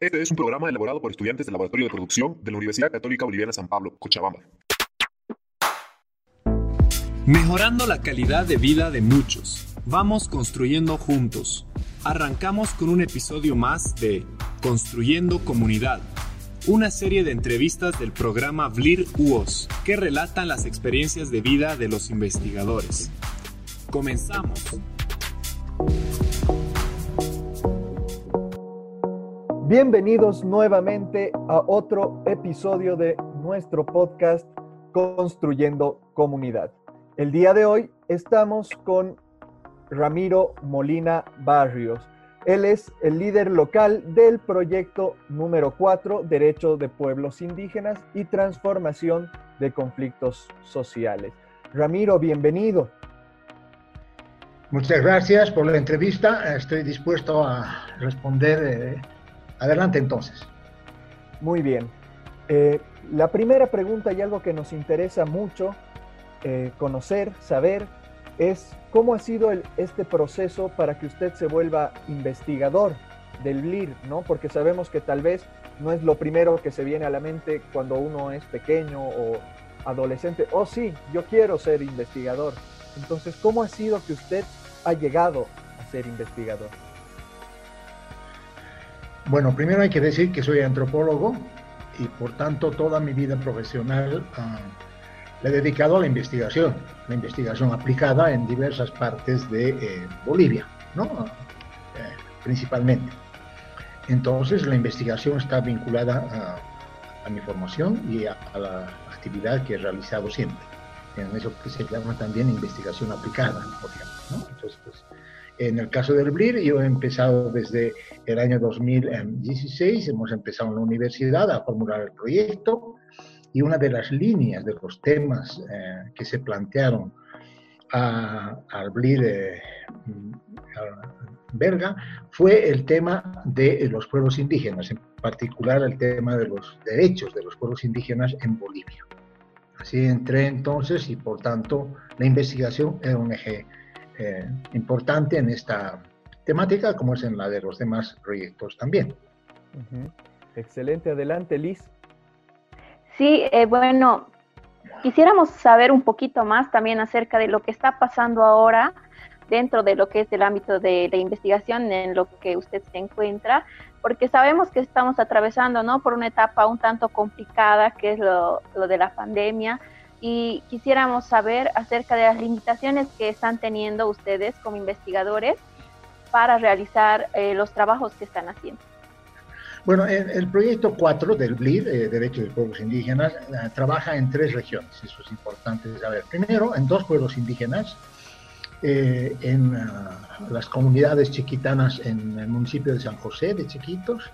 Este es un programa elaborado por estudiantes del Laboratorio de Producción de la Universidad Católica Boliviana San Pablo, Cochabamba. Mejorando la calidad de vida de muchos. Vamos construyendo juntos. Arrancamos con un episodio más de Construyendo Comunidad, una serie de entrevistas del programa VLIR UOS que relatan las experiencias de vida de los investigadores. Comenzamos. Bienvenidos nuevamente a otro episodio de nuestro podcast Construyendo Comunidad. El día de hoy estamos con Ramiro Molina Barrios. Él es el líder local del proyecto número 4, Derechos de Pueblos Indígenas y Transformación de Conflictos Sociales. Ramiro, bienvenido. Muchas gracias por la entrevista. Estoy dispuesto a responder. Eh, adelante entonces. Muy bien. Eh, la primera pregunta y algo que nos interesa mucho eh, conocer, saber, es cómo ha sido este proceso para que usted se vuelva investigador del LIR, ¿no? Porque sabemos que tal vez no es lo primero que se viene a la mente cuando uno es pequeño o adolescente. Oh, sí, yo quiero ser investigador. Entonces, ¿cómo ha sido que usted ha llegado a ser investigador? Bueno, primero hay que decir que soy antropólogo y por tanto toda mi vida profesional uh, le he dedicado a la investigación, la investigación aplicada en diversas partes de eh, Bolivia, ¿no? Eh, principalmente. Entonces la investigación está vinculada a, a mi formación y a, a, la actividad que he realizado siempre, en eso que se llama también investigación aplicada, por ejemplo. ¿no? Entonces, pues, en el caso del BLIR, yo he empezado desde el año 2016, hemos empezado en la universidad a formular el proyecto y una de las líneas de los temas eh, que se plantearon al BLIR eh, Berga fue el tema de los pueblos indígenas, en particular el tema de los derechos de los pueblos indígenas en Bolivia. Así entré entonces y por tanto la investigación era un eje eh, importante en esta temática, como es en la de los demás proyectos también. Excelente, adelante Liz. Sí, eh, bueno, quisiéramos saber un poquito más también acerca de lo que está pasando ahora dentro de lo que es el ámbito de la investigación en lo que usted se encuentra, porque sabemos que estamos atravesando ¿no? por una etapa un tanto complicada, que es lo, lo de la pandemia, y quisiéramos saber acerca de las limitaciones que están teniendo ustedes como investigadores para realizar eh, los trabajos que están haciendo. Bueno, el, proyecto 4 del BLIR, eh, Derechos de Pueblos Indígenas, eh, trabaja en tres regiones, eso es importante saber. Primero, en dos pueblos indígenas, eh, en uh, las comunidades chiquitanas en el municipio de San José de Chiquitos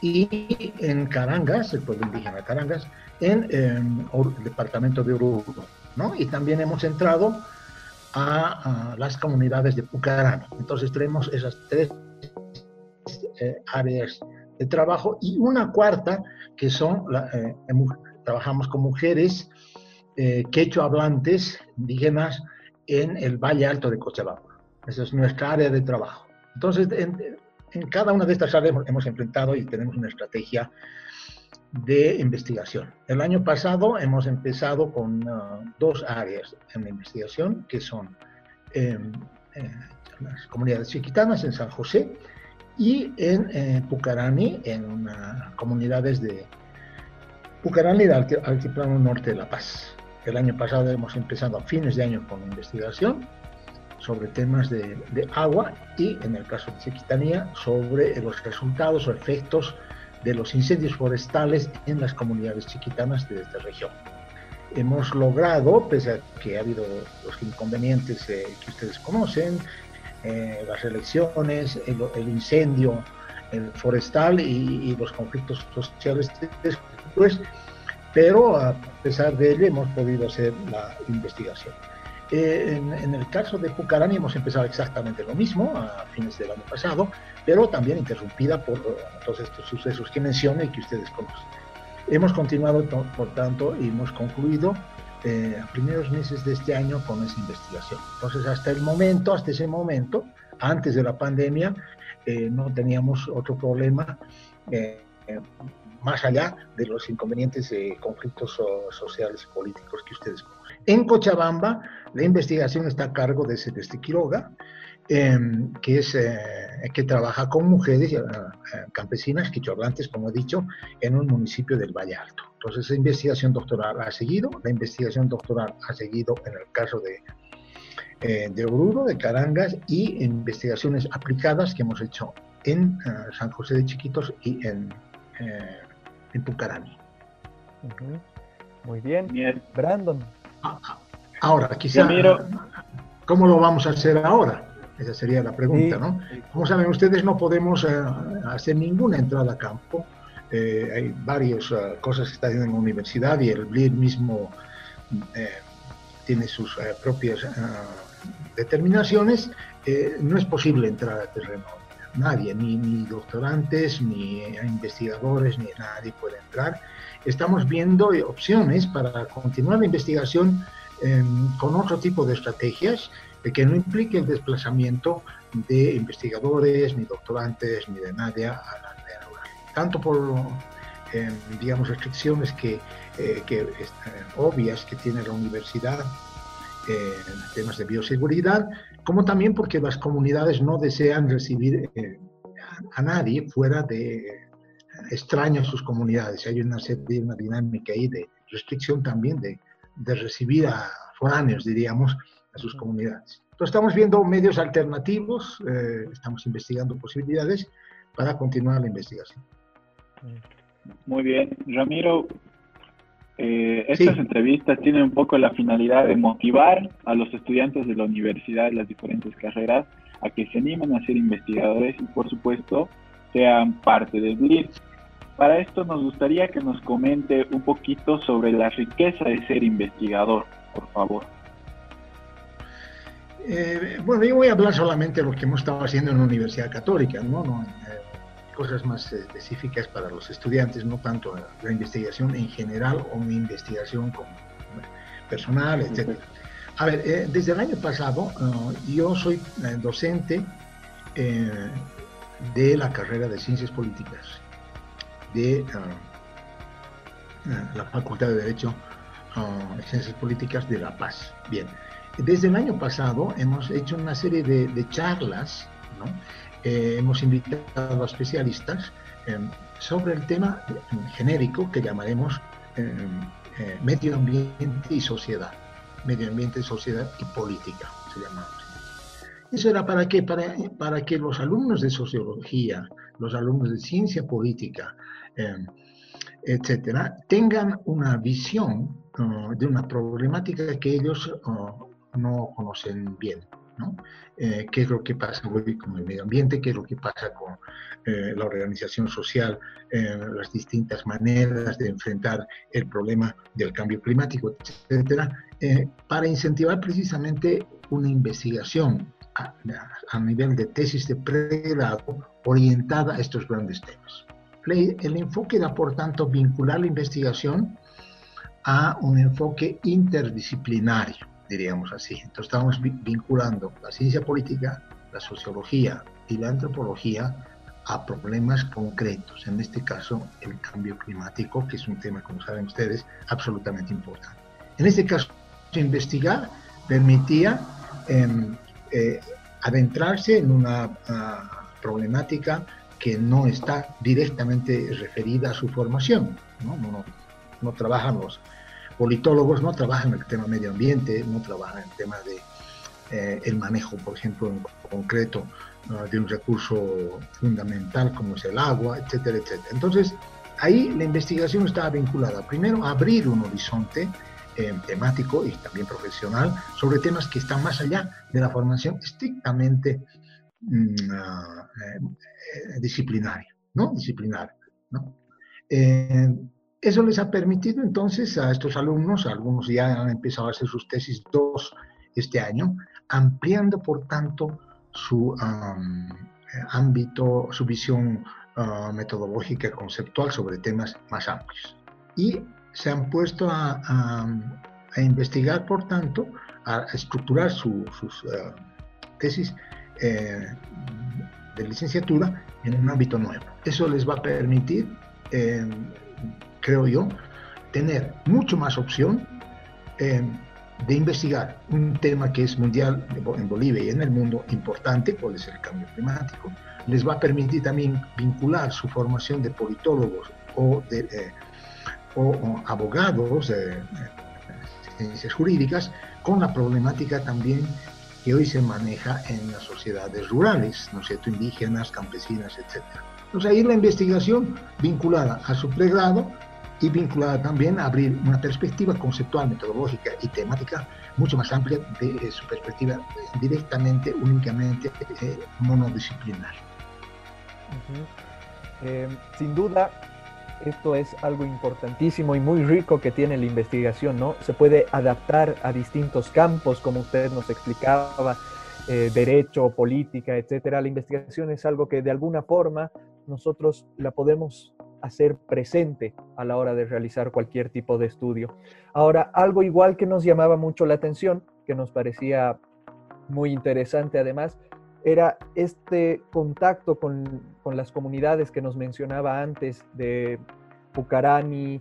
y en Carangas, el pueblo indígena Carangas, en eh, el departamento de Oruro, ¿no? Y también hemos entrado a, a, las comunidades de Pucarán. Entonces tenemos esas tres eh, áreas de trabajo y una cuarta que son, la, eh, trabajamos con mujeres eh, quechua hablantes indígenas en el Valle Alto de Cochabamba. Esa es nuestra área de trabajo. Entonces, en, en cada una de estas áreas hemos enfrentado y tenemos una estrategia de investigación. El año pasado hemos empezado con uh, dos áreas en la investigación, que son eh, eh, las comunidades chiquitanas en San José y en eh, Pucarani, en una, comunidades de Pucarani del Altiplano Norte de La Paz. El año pasado hemos empezado a fines de año con investigación sobre temas de, de agua y, en el caso de Chiquitanía, sobre los resultados o efectos de los incendios forestales en las comunidades chiquitanas de esta región. Hemos logrado, pese a que ha habido los inconvenientes eh, que ustedes conocen, eh, las elecciones, el, el, incendio el forestal y, y, los conflictos sociales después, pero a pesar de ello hemos podido hacer la investigación. Eh, en, el caso de Pucarani hemos empezado exactamente lo mismo a fines del año pasado, pero también interrumpida por todos estos sucesos que mencioné y que ustedes conocen. Hemos continuado, por tanto, y hemos concluido eh, a primeros meses de este año con esa investigación. Entonces, hasta el momento, hasta ese momento, antes de la pandemia, eh, no teníamos otro problema más allá de los inconvenientes de conflictos sociales y políticos que ustedes conocen. En Cochabamba, la investigación está a cargo de Celeste Quiroga, em, que, es, eh, que trabaja con mujeres eh, campesinas, quichohablantes, como he dicho, en un municipio del Valle Alto. Entonces, la investigación doctoral ha seguido, la investigación doctoral ha seguido en el caso de, eh, de Oruro, de Carangas, y investigaciones aplicadas que hemos hecho en San José de Chiquitos y en en Pucarani. Muy bien. Brandon. Ah, ah, ahora, quizá, ¿cómo lo vamos a hacer ahora? Esa sería la pregunta, ¿no? Como saben ustedes, no podemos eh, hacer ninguna entrada a campo. Eh, hay varias eh, cosas que están en la universidad y el BLIR mismo tiene sus propias determinaciones. no es posible entrar a terreno nadie, ni, ni doctorantes, ni investigadores, ni nadie puede entrar. Estamos viendo opciones para continuar la investigación em, con otro tipo de estrategias que no implique el desplazamiento de investigadores, ni doctorantes, ni de nadie a la rural. Tanto por, em, digamos, restricciones que, eh, que eh, obvias que tiene la universidad eh, en temas de bioseguridad, como también porque las comunidades no desean recibir eh, a nadie fuera de extraños sus comunidades. Hay una una dinámica ahí de restricción también de, de recibir a foráneos, diríamos, a sus comunidades. Entonces estamos viendo medios alternativos, eh, estamos investigando posibilidades para continuar la investigación. Muy bien, Ramiro, eh, estas entrevistas tienen un poco la finalidad de motivar a los estudiantes de la universidad, de las diferentes carreras, a que se animen a ser investigadores y, por supuesto, sean parte del BLITZ. Para esto nos gustaría que nos comente un poquito sobre la riqueza de ser investigador, por favor. Eh, bueno, yo voy a hablar solamente de lo que hemos estado haciendo en la Universidad Católica, ¿no? no eh, cosas más específicas para los estudiantes, no tanto la investigación en general o mi investigación como personal, etc. A ver, eh, desde el año pasado uh, yo soy eh, docente eh, de la carrera de Ciencias Políticas de uh, la Facultad de Derecho uh, Ciencias Políticas de La Paz. Bien, desde el año pasado hemos hecho una serie de, de charlas Eh, hemos invitado a especialistas em, sobre el tema genérico que llamaremos em, eh, medio ambiente y sociedad. Medio ambiente, sociedad y política, se llama. ¿Eso era para qué? Para, para que los alumnos de sociología, los alumnos de ciencia política, etcétera, tengan una visión de una problemática que ellos no conocen bien. Eh, qué es lo que pasa con el medio ambiente, qué es lo que pasa con eh, la organización social, eh, las distintas maneras de enfrentar el problema del cambio climático, etcétera, para incentivar precisamente una investigación a, a, nivel de tesis de pregrado orientada a estos grandes temas. El enfoque era, por tanto, vincular la investigación a un enfoque interdisciplinario diríamos así. Entonces estamos vinculando la ciencia política, la sociología y la antropología a problemas concretos, en este caso el cambio climático, que es un tema, como saben ustedes, absolutamente importante. En este caso, investigar permitía em, eh, adentrarse en una ah, problemática que no está directamente referida a su formación. No, no, no, no trabajan los, politólogos no trabajan en el tema medio ambiente, no trabajan en el tema de eh, el manejo, por ejemplo, en concreto de un recurso fundamental como es el agua, etcétera, etcétera. Entonces, ahí la investigación estaba vinculada, primero, a abrir un horizonte eh, temático y también profesional sobre temas que están más allá de la formación estrictamente mm, ah, eh, disciplinaria, ¿no? Disciplinaria, ¿no? Eso les ha permitido entonces a estos alumnos, algunos ya han empezado a hacer sus tesis dos este año, ampliando por tanto su ámbito, su visión uh, metodológica conceptual sobre temas más amplios. Y se han puesto a, investigar, por tanto, a estructurar sus uh, tesis eh, de licenciatura en un ámbito nuevo. Eso les va a permitir, eh, creo yo, tener mucho más opción eh, de investigar un tema que es mundial en Bolivia y en el mundo importante, cuál es el cambio climático. Les va a permitir también vincular su formación de politólogos o de eh, o, abogados de ciencias jurídicas con la problemática también que hoy se maneja en las sociedades rurales, ¿no es indígenas, campesinas, etc. Entonces ahí la investigación vinculada a su pregrado y vinculada también a abrir una perspectiva conceptual, metodológica y temática mucho más amplia de su perspectiva directamente, únicamente eh, monodisciplinar. Eh, sin duda, esto es algo importantísimo y muy rico que tiene la investigación, ¿no? Se puede adaptar a distintos campos, como usted nos explicaba, eh, derecho, política, etcétera. La investigación es algo que de alguna forma nosotros la podemos hacer presente a la hora de realizar cualquier tipo de estudio. Ahora, algo igual que nos llamaba mucho la atención, que nos parecía muy interesante además, era este contacto con, con, las comunidades que nos mencionaba antes de Pucarani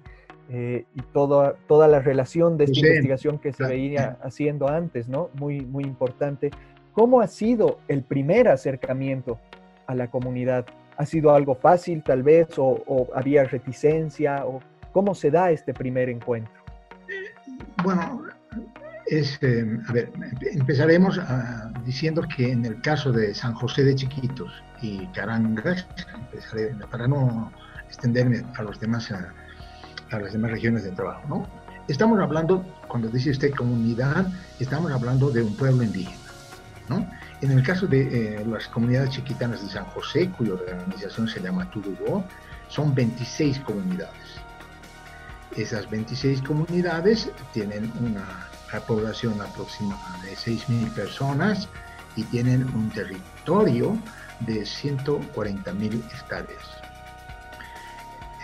eh, y toda, toda la relación de esta investigación que se veía haciendo antes, ¿no? Muy, muy importante. ¿Cómo ha sido el primer acercamiento a la comunidad? ¿Ha sido algo fácil tal vez o, o había reticencia? O, ¿Cómo se da este primer encuentro? Bueno, es, eh, a ver, empezaremos ah, diciendo que en el caso de San José de Chiquitos y Carangas, para no extenderme a, los demás, a, las demás regiones de trabajo, ¿no? Estamos hablando, cuando dice usted comunidad, estamos hablando de un pueblo indígena, ¿no? En el caso de eh, las comunidades chiquitanas de San José, cuya organización se llama Turubó, son 26 comunidades. Esas 26 comunidades tienen una la población aproximada de 6.000 personas y tienen un territorio de 140.000 hectáreas.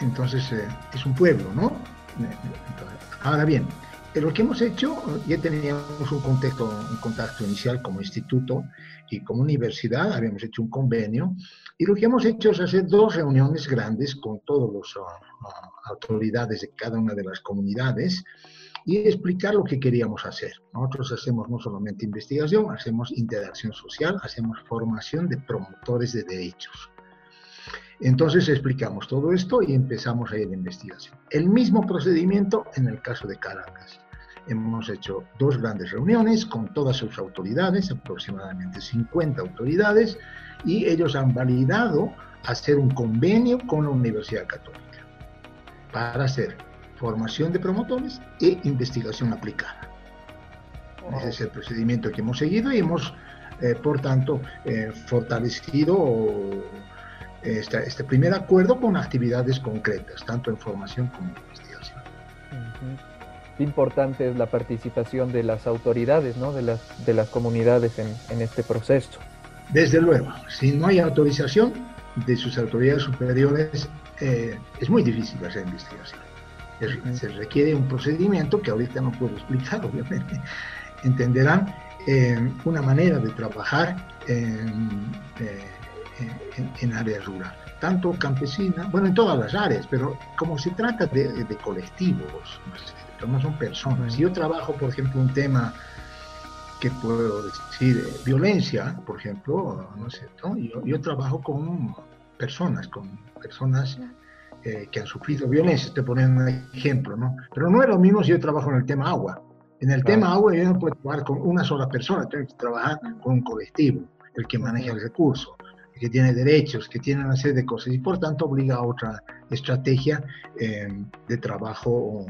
Entonces eh, es un pueblo, ¿no? ahora bien, lo que hemos hecho, ya teníamos un contacto inicial como instituto y como universidad, habíamos hecho un convenio, y lo que hemos hecho es hacer dos reuniones grandes con todas las uh, uh, autoridades de cada una de las comunidades, y explicar lo que queríamos hacer. Nosotros hacemos no solamente investigación, hacemos interacción social, hacemos formación de promotores de derechos. Entonces explicamos todo esto y empezamos ahí la investigación. El mismo procedimiento en el caso de Caracas. Hemos hecho dos grandes reuniones con todas sus autoridades, aproximadamente 50 autoridades, y ellos han validado hacer un convenio con la Universidad Católica para hacer formación de promotores e investigación aplicada. Ese es el procedimiento que hemos seguido y hemos, eh, por tanto, eh, fortalecido este primer acuerdo con actividades concretas, tanto en formación como en investigación. Importante es la participación de las autoridades, ¿no? de, las, de las comunidades en, en este proceso. Desde luego, si no hay autorización de sus autoridades superiores, eh, es muy difícil hacer investigación se requiere un procedimiento que ahorita no puedo explicar, obviamente. Entenderán eh, una manera de trabajar en, eh, en, áreas rurales, tanto campesina, bueno, en todas las áreas, pero como se trata de, colectivos, no son personas. Yo trabajo, por ejemplo, un tema que puedo decir, eh, violencia, por ejemplo, ¿no es cierto? Yo, yo trabajo con personas, con personas eh, que han sufrido violencia, te ponen un ejemplo, ¿no? Pero no es lo mismo si yo trabajo en el tema agua. En el tema agua yo no puedo trabajar con una sola persona, tengo que trabajar con un colectivo, el que maneja el recurso, que tiene derechos, que tiene una serie de cosas y por tanto obliga a otra estrategia eh, de trabajo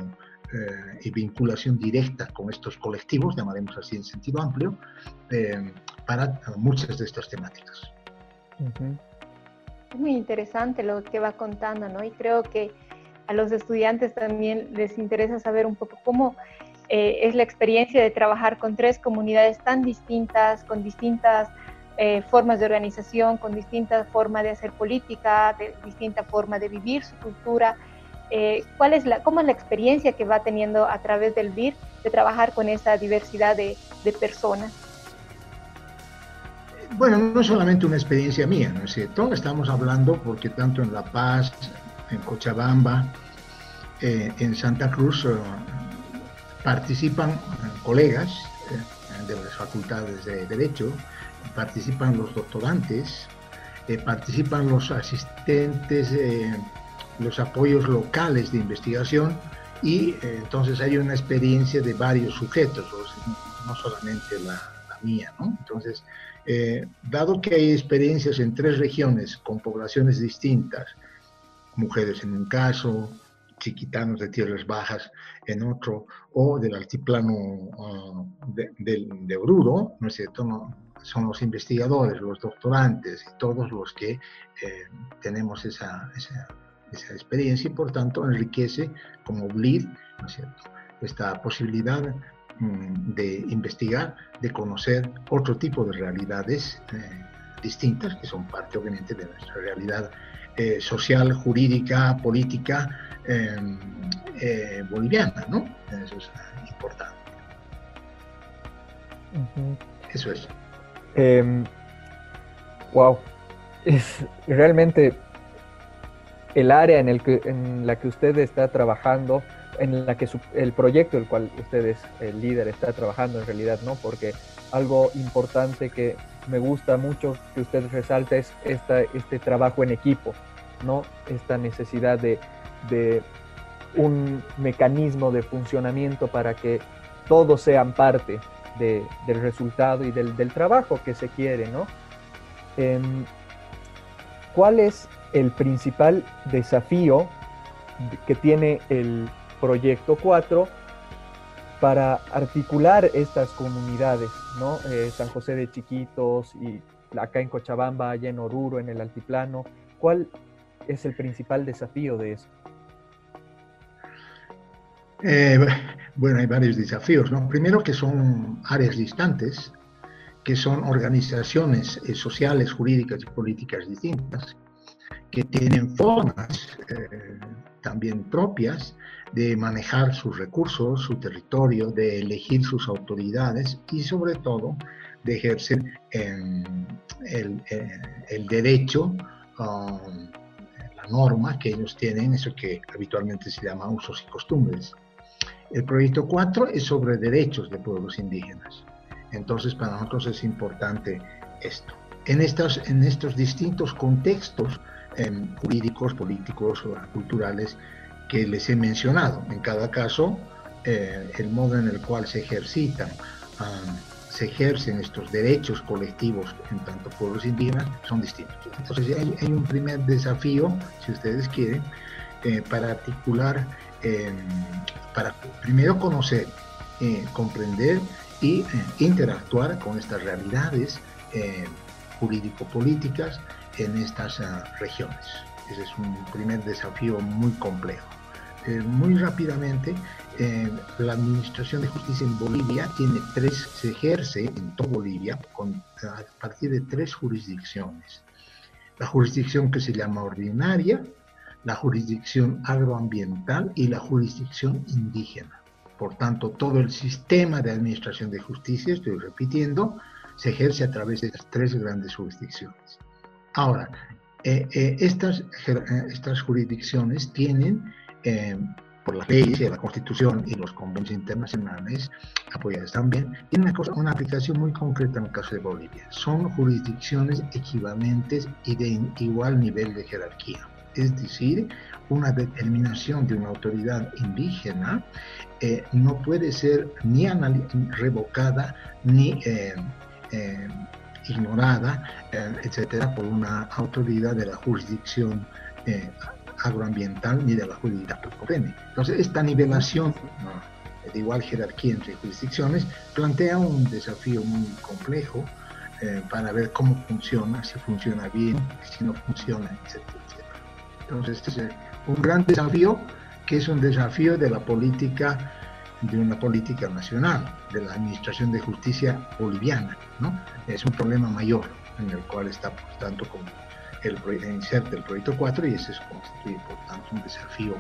eh, y vinculación directa con estos colectivos, llamaremos así en sentido amplio, para muchas de estas temáticas muy interesante lo que va contando, ¿no? Y creo que a los estudiantes también les interesa saber un poco cómo eh, es la experiencia de trabajar con tres comunidades tan distintas, con distintas eh, formas de organización, con distintas formas de hacer política, de distinta forma de vivir su cultura. Eh, ¿cuál es la, ¿Cómo es la experiencia que va teniendo a través del BIR de trabajar con esa diversidad de, de personas? Bueno, no es solamente una experiencia mía, ¿no es cierto? Estamos hablando porque tanto en La Paz, en Cochabamba, eh, en Santa Cruz, eh, participan colegas de las facultades de Derecho, participan los doctorantes, participan los asistentes, los apoyos locales de investigación y entonces hay una experiencia de varios sujetos, no solamente la, mía, ¿no? Entonces, eh, dado que hay experiencias en tres regiones con poblaciones distintas, mujeres en un caso, chiquitanos de tierras bajas en otro, o del altiplano uh, de, de, Oruro, ¿no es cierto? Son los investigadores, los doctorantes y todos los que eh, tenemos esa, esa, esa, experiencia y por tanto enriquece como BLID, ¿no es cierto? Esta posibilidad Mm, de investigar, de conocer otro tipo de realidades eh, distintas, que son parte obviamente de nuestra realidad eh, social, jurídica, política em, boliviana, ¿no? Eso es importante. Eso es. Wow. Em, es realmente el área en, el que, en la que usted está trabajando en la que el proyecto el cual usted es el líder está trabajando en realidad, ¿no? Porque algo importante que me gusta mucho que usted resalte es esta, este trabajo en equipo, ¿no? Esta necesidad de, de un mecanismo de funcionamiento para que todos sean parte de, del resultado y del, del, trabajo que se quiere, ¿no? Em, ¿Cuál es el principal desafío que tiene el, Proyecto 4 para articular estas comunidades, ¿no? Eh, San José de Chiquitos y acá en Cochabamba, allá en Oruro, en el altiplano. ¿Cuál es el principal desafío de eso? Eh, bueno, hay varios desafíos, ¿no? Primero que son áreas distantes, que son organizaciones eh, sociales, jurídicas y políticas distintas, que tienen formas también propias de manejar sus recursos, su territorio, de elegir sus autoridades y sobre todo de ejercer em, el, eh, derecho, um, la norma que ellos tienen, eso que habitualmente se llama usos y costumbres. El proyecto 4 es sobre derechos de pueblos indígenas. Entonces para nosotros es importante esto. En estos, en distintos contextos em, jurídicos, políticos, culturales, que les he mencionado. En cada caso, eh, el modo en el cual se ejercitan, se ejercen estos derechos colectivos en tanto pueblos indígenas son distintos. Entonces hay, un primer desafío, si ustedes quieren, eh, para articular, em, para primero conocer, eh, comprender y interactuar con estas realidades jurídico-políticas en estas ah, regiones. Ese es un primer desafío muy complejo. Eh, muy rápidamente, eh, la Administración de Justicia en Bolivia tiene tres, se ejerce en toda Bolivia a partir de tres jurisdicciones. La jurisdicción que se llama ordinaria, la jurisdicción agroambiental y la jurisdicción indígena. Por tanto, todo el sistema de administración de justicia, estoy repitiendo, se ejerce a través de estas tres grandes jurisdicciones. Ahora, eh, estas, estas jurisdicciones tienen eh, por las leyes y la Constitución y los convenios internacionales apoyados también, tiene una, cosa, una aplicación muy concreta en el caso de Bolivia. Son jurisdicciones equivalentes y de igual nivel de jerarquía. Es decir, una determinación de una autoridad indígena eh, no puede ser ni revocada ni eh, ignorada, etcétera, por una autoridad de la jurisdicción agroambiental ni de la comprende. Entonces, esta nivelación de igual jerarquía entre jurisdicciones plantea un desafío muy complejo eh, para ver cómo funciona, si funciona bien, si no funciona, etcétera, Entonces, este es un gran desafío que es un desafío de la política de una política nacional, de la administración de justicia boliviana, ¿no? Es un problema mayor en el cual está, por tanto, como el, inserte el proyecto 4 y ese es constituye, por tanto, un desafío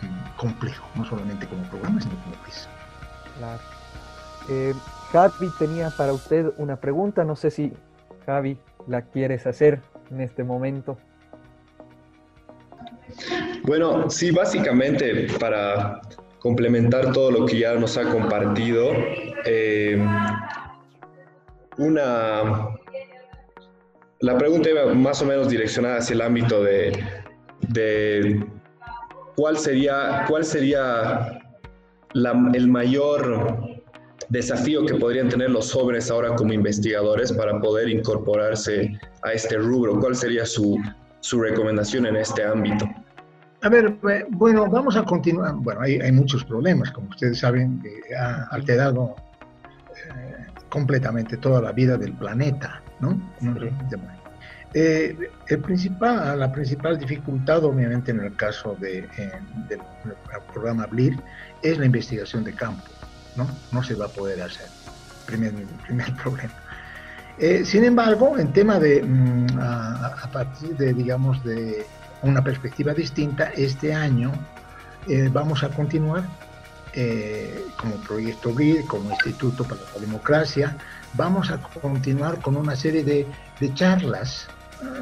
mm, complejo, no solamente como programa, sino como país. Claro. Eh, Javi tenía para usted una pregunta, no sé si Javi, la quieres hacer en este momento? Bueno, sí, básicamente para complementar todo lo que ya nos ha compartido, eh, una, la pregunta iba más o menos direccionada hacia el ámbito de, de cuál sería, cuál sería el mayor desafío que podrían tener los jóvenes ahora como investigadores para poder incorporarse a este rubro? ¿Cuál sería su, su recomendación en este ámbito? A ver, eh, bueno, vamos a continuar. Bueno, hay, hay muchos problemas, como ustedes saben, que ha alterado eh, completamente toda la vida del planeta, ¿no? Eh, el principal, la principal dificultad, obviamente, en el caso de, del programa BLIR, es la investigación de campo. ¿no? No se va a poder hacer. Primer, primer problema. Sin embargo, en tema de, mm, a, partir de, digamos, de una perspectiva distinta, este año eh, vamos a continuar eh, como Proyecto BRID, como Instituto para la Democracia, vamos a continuar con una serie de, charlas,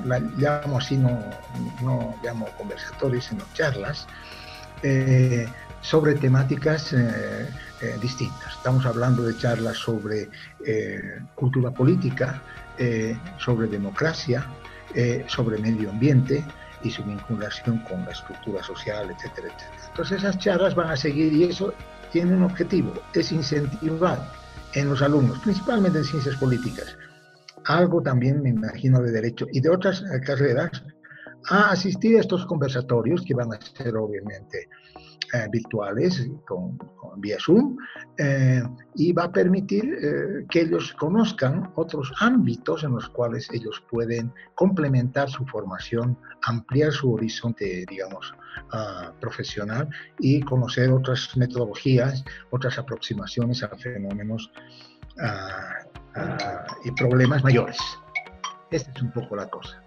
la llamo así, no, no llamo conversatorios, sino charlas, sobre temáticas eh, distintas. Estamos hablando de charlas sobre eh, cultura política, eh, sobre democracia, sobre medio ambiente y su vinculación con la estructura social, etcétera, etcétera. Entonces esas charlas van a seguir y eso tiene un objetivo, es incentivar en los alumnos, principalmente en ciencias políticas, algo también me imagino de derecho y de otras carreras, a asistir a estos conversatorios que van a ser obviamente eh, virtuales con, vía Zoom eh, y va a permitir eh, que ellos conozcan otros ámbitos en los cuales ellos pueden complementar su formación, ampliar su horizonte, digamos, ah, profesional y conocer otras metodologías, otras aproximaciones a fenómenos ah, ah, y problemas mayores. Esta es un poco la cosa.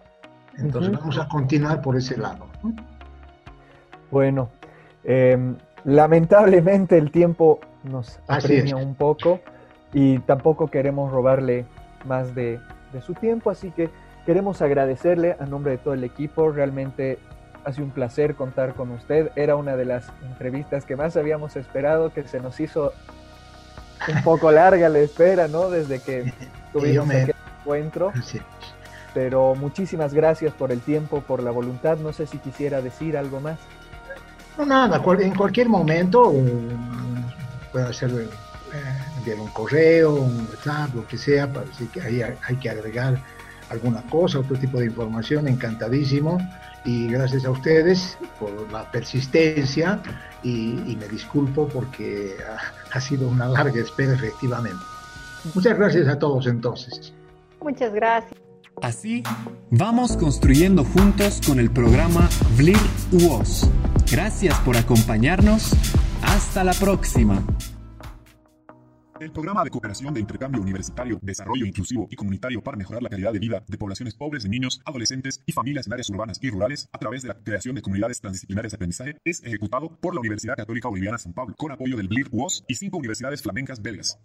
Entonces vamos a continuar por ese lado. Bueno, Em, lamentablemente el tiempo nos apremia un poco y tampoco queremos robarle más de, su tiempo, así que queremos agradecerle a nombre de todo el equipo. Realmente ha sido un placer contar con usted. Era una de las entrevistas que más habíamos esperado, que se nos hizo un poco larga la espera, ¿no? Desde que tuvimos aquel encuentro. Pero muchísimas gracias por el tiempo, por la voluntad. No sé si quisiera decir algo más. No, nada, en cualquier momento eh, puede hacer eh, enviar un correo, un WhatsApp, lo que sea, para decir que ahí hay que agregar alguna cosa, otro tipo de información, encantadísimo. Y gracias a ustedes por la persistencia y, me disculpo porque ha, ha sido una larga espera efectivamente. Muchas gracias a todos entonces. Muchas gracias. Así, vamos construyendo juntos con el programa VLIR UOS. Gracias por acompañarnos. Hasta la próxima. El programa de cooperación de intercambio universitario, desarrollo inclusivo y comunitario para mejorar la calidad de vida de poblaciones pobres de niños, adolescentes y familias en áreas urbanas y rurales a través de la creación de comunidades transdisciplinarias de aprendizaje es ejecutado por la Universidad Católica Boliviana San Pablo con apoyo del BLIR UOS y cinco universidades flamencas belgas.